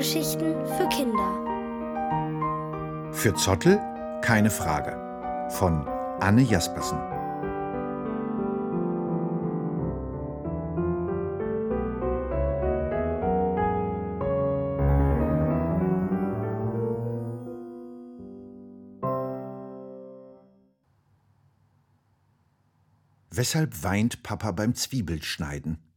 Hörgeschichten für Kinder. Für Zottel keine Frage. Von Anne Jaspersen. Weshalb weint Papa beim Zwiebelschneiden?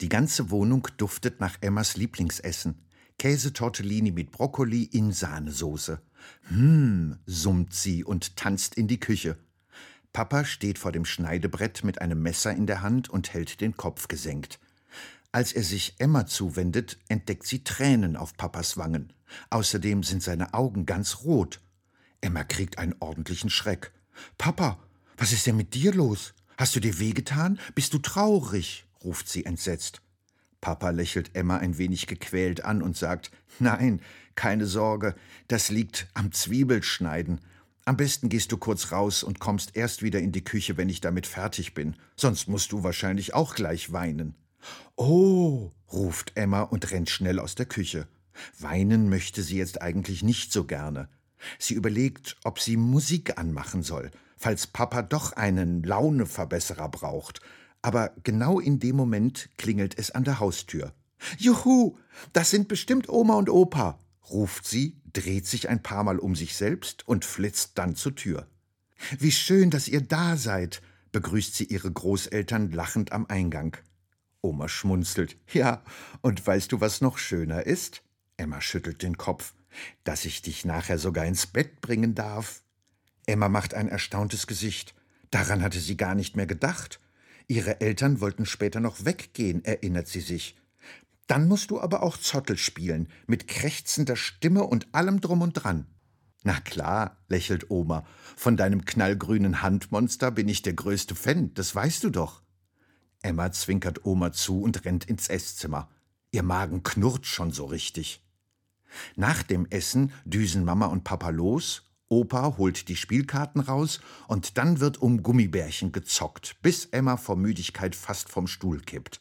Die ganze Wohnung duftet nach Emmas Lieblingsessen. Käsetortellini mit Brokkoli in Sahnesoße. Hm, summt sie und tanzt in die Küche. Papa steht vor dem Schneidebrett mit einem Messer in der Hand und hält den Kopf gesenkt. Als er sich Emma zuwendet, entdeckt sie Tränen auf Papas Wangen. Außerdem sind seine Augen ganz rot. Emma kriegt einen ordentlichen Schreck. Papa, was ist denn mit dir los? Hast du dir wehgetan? Bist du traurig? Ruft sie entsetzt. Papa lächelt Emma ein wenig gequält an und sagt Nein, keine Sorge, das liegt am Zwiebelschneiden. Am besten gehst du kurz raus und kommst erst wieder in die Küche, wenn ich damit fertig bin, sonst musst du wahrscheinlich auch gleich weinen. Oh, ruft Emma und rennt schnell aus der Küche. Weinen möchte sie jetzt eigentlich nicht so gerne. Sie überlegt, ob sie Musik anmachen soll, falls Papa doch einen Launeverbesserer braucht, aber genau in dem Moment klingelt es an der Haustür. Juhu, das sind bestimmt Oma und Opa, ruft sie, dreht sich ein paar Mal um sich selbst und flitzt dann zur Tür. Wie schön, dass ihr da seid, begrüßt sie ihre Großeltern lachend am Eingang. Oma schmunzelt. Ja, und weißt du, was noch schöner ist? Emma schüttelt den Kopf. Dass ich dich nachher sogar ins Bett bringen darf. Emma macht ein erstauntes Gesicht. Daran hatte sie gar nicht mehr gedacht. Ihre Eltern wollten später noch weggehen, erinnert sie sich. Dann musst du aber auch Zottel spielen, mit krächzender Stimme und allem drum und dran. Na klar, lächelt Oma, von deinem knallgrünen Handmonster bin ich der größte Fan, das weißt du doch. Emma zwinkert Oma zu und rennt ins Esszimmer. Ihr Magen knurrt schon so richtig. Nach dem Essen düsen Mama und Papa los Opa holt die Spielkarten raus und dann wird um Gummibärchen gezockt, bis Emma vor Müdigkeit fast vom Stuhl kippt.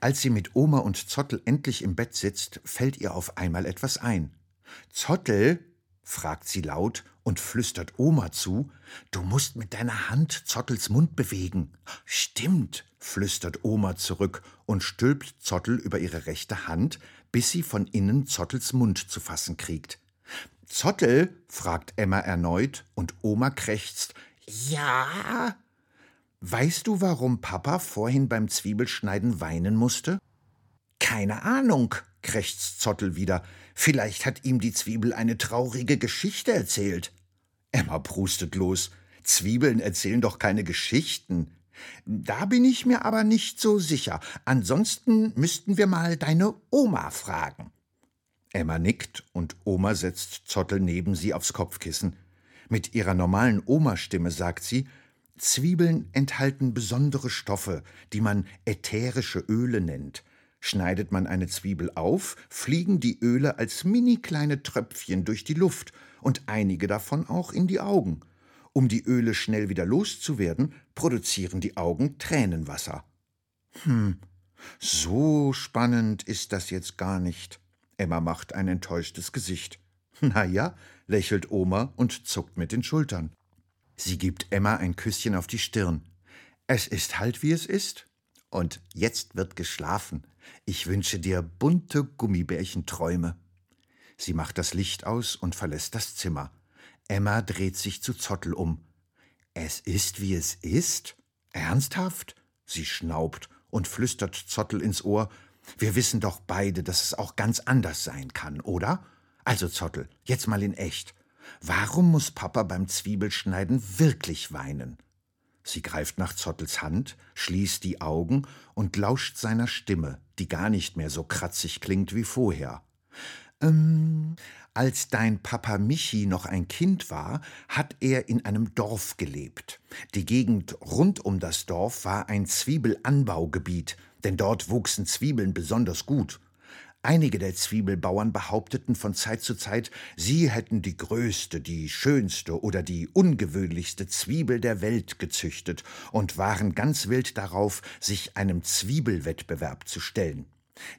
Als sie mit Oma und Zottel endlich im Bett sitzt, fällt ihr auf einmal etwas ein. Zottel, fragt sie laut und flüstert Oma zu, du musst mit deiner Hand Zottels Mund bewegen. Stimmt, flüstert Oma zurück und stülpt Zottel über ihre rechte Hand, bis sie von innen Zottels Mund zu fassen kriegt. Zottel? fragt Emma erneut und Oma krächzt. Ja. Weißt du, warum Papa vorhin beim Zwiebelschneiden weinen musste? Keine Ahnung, krächzt Zottel wieder. Vielleicht hat ihm die Zwiebel eine traurige Geschichte erzählt. Emma prustet los. Zwiebeln erzählen doch keine Geschichten. Da bin ich mir aber nicht so sicher. Ansonsten müssten wir mal deine Oma fragen. Emma nickt und Oma setzt Zottel neben sie aufs Kopfkissen. Mit ihrer normalen Oma-Stimme sagt sie, Zwiebeln enthalten besondere Stoffe, die man ätherische Öle nennt. Schneidet man eine Zwiebel auf, fliegen die Öle als mini kleine Tröpfchen durch die Luft und einige davon auch in die Augen. Um die Öle schnell wieder loszuwerden, produzieren die Augen Tränenwasser. Hm, so spannend ist das jetzt gar nicht. Emma macht ein enttäuschtes Gesicht. Na ja, lächelt Oma und zuckt mit den Schultern. Sie gibt Emma ein Küsschen auf die Stirn. Es ist halt wie es ist. Und jetzt wird geschlafen. Ich wünsche dir bunte Gummibärchenträume. Sie macht das Licht aus und verlässt das Zimmer. Emma dreht sich zu Zottel um. Es ist wie es ist? Ernsthaft? Sie schnaubt und flüstert Zottel ins Ohr, wir wissen doch beide, dass es auch ganz anders sein kann, oder? Also Zottel, jetzt mal in echt. Warum muss Papa beim Zwiebelschneiden wirklich weinen? Sie greift nach Zottels Hand, schließt die Augen und lauscht seiner Stimme, die gar nicht mehr so kratzig klingt wie vorher. Ähm, als dein Papa Michi noch ein Kind war, hat er in einem Dorf gelebt. Die Gegend rund um das Dorf war ein Zwiebelanbaugebiet, denn dort wuchsen Zwiebeln besonders gut. Einige der Zwiebelbauern behaupteten von Zeit zu Zeit, sie hätten die größte, die schönste oder die ungewöhnlichste Zwiebel der Welt gezüchtet und waren ganz wild darauf, sich einem Zwiebelwettbewerb zu stellen.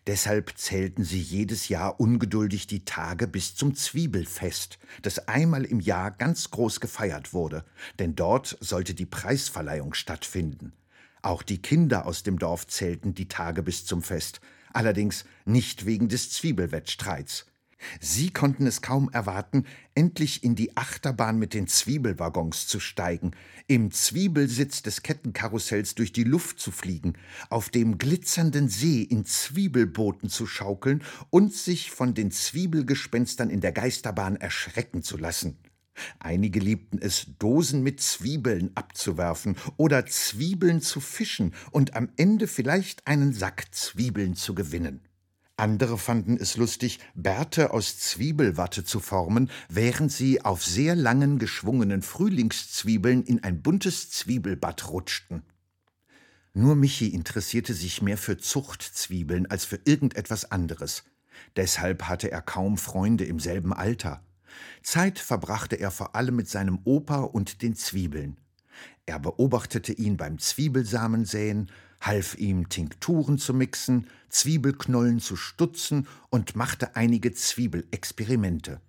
Deshalb zählten sie jedes Jahr ungeduldig die Tage bis zum Zwiebelfest, das einmal im Jahr ganz groß gefeiert wurde, denn dort sollte die Preisverleihung stattfinden. Auch die Kinder aus dem Dorf zählten die Tage bis zum Fest, allerdings nicht wegen des Zwiebelwettstreits. Sie konnten es kaum erwarten, endlich in die Achterbahn mit den Zwiebelwaggons zu steigen, im Zwiebelsitz des Kettenkarussells durch die Luft zu fliegen, auf dem glitzernden See in Zwiebelbooten zu schaukeln und sich von den Zwiebelgespenstern in der Geisterbahn erschrecken zu lassen. Einige liebten es, Dosen mit Zwiebeln abzuwerfen oder Zwiebeln zu fischen und am Ende vielleicht einen Sack Zwiebeln zu gewinnen. Andere fanden es lustig, Bärte aus Zwiebelwatte zu formen, während sie auf sehr langen geschwungenen Frühlingszwiebeln in ein buntes Zwiebelbad rutschten. Nur Michi interessierte sich mehr für Zuchtzwiebeln als für irgendetwas anderes. Deshalb hatte er kaum Freunde im selben Alter. Zeit verbrachte er vor allem mit seinem Opa und den Zwiebeln. Er beobachtete ihn beim Zwiebelsamensäen, half ihm Tinkturen zu mixen, Zwiebelknollen zu stutzen und machte einige Zwiebelexperimente.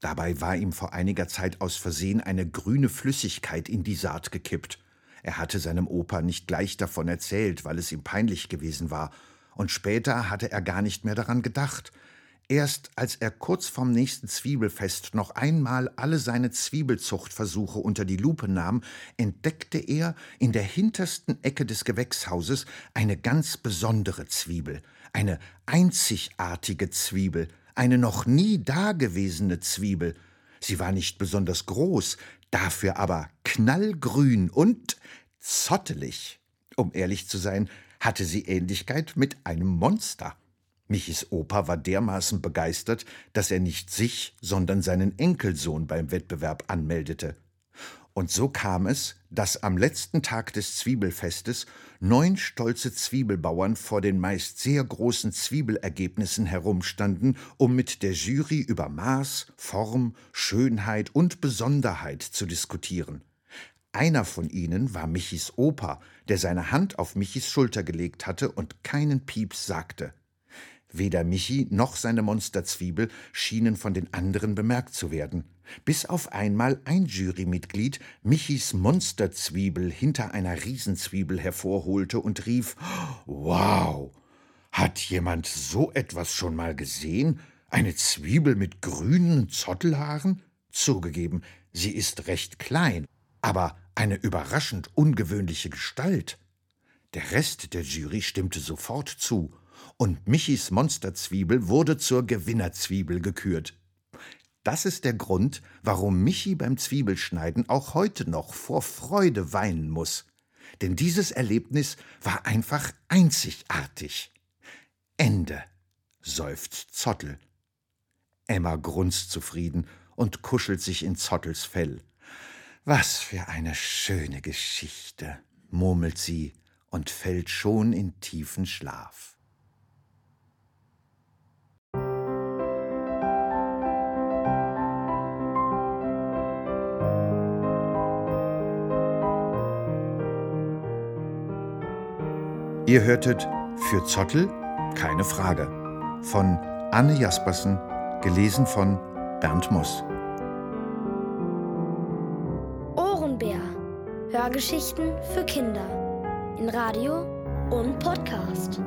Dabei war ihm vor einiger Zeit aus Versehen eine grüne Flüssigkeit in die Saat gekippt. Er hatte seinem Opa nicht gleich davon erzählt, weil es ihm peinlich gewesen war, und später hatte er gar nicht mehr daran gedacht, Erst als er kurz vorm nächsten Zwiebelfest noch einmal alle seine Zwiebelzuchtversuche unter die Lupe nahm, entdeckte er in der hintersten Ecke des Gewächshauses eine ganz besondere Zwiebel, eine einzigartige Zwiebel, eine noch nie dagewesene Zwiebel. Sie war nicht besonders groß, dafür aber knallgrün und zottelig. Um ehrlich zu sein, hatte sie Ähnlichkeit mit einem Monster. Michis Opa war dermaßen begeistert, dass er nicht sich, sondern seinen Enkelsohn beim Wettbewerb anmeldete. Und so kam es, dass am letzten Tag des Zwiebelfestes neun stolze Zwiebelbauern vor den meist sehr großen Zwiebelergebnissen herumstanden, um mit der Jury über Maß, Form, Schönheit und Besonderheit zu diskutieren. Einer von ihnen war Michis Opa, der seine Hand auf Michis Schulter gelegt hatte und keinen Pieps sagte. Weder Michi noch seine Monsterzwiebel schienen von den anderen bemerkt zu werden, bis auf einmal ein Jurymitglied Michis Monsterzwiebel hinter einer Riesenzwiebel hervorholte und rief Wow. Hat jemand so etwas schon mal gesehen? Eine Zwiebel mit grünen Zottelhaaren? Zugegeben, sie ist recht klein, aber eine überraschend ungewöhnliche Gestalt. Der Rest der Jury stimmte sofort zu, und Michis Monsterzwiebel wurde zur Gewinnerzwiebel gekürt. Das ist der Grund, warum Michi beim Zwiebelschneiden auch heute noch vor Freude weinen muss. Denn dieses Erlebnis war einfach einzigartig. Ende, seufzt Zottel. Emma grunzt zufrieden und kuschelt sich in Zottels Fell. Was für eine schöne Geschichte, murmelt sie und fällt schon in tiefen Schlaf. Ihr hörtet Für Zottel keine Frage von Anne Jaspersen, gelesen von Bernd Muss. Ohrenbär. Hörgeschichten für Kinder. In Radio und Podcast.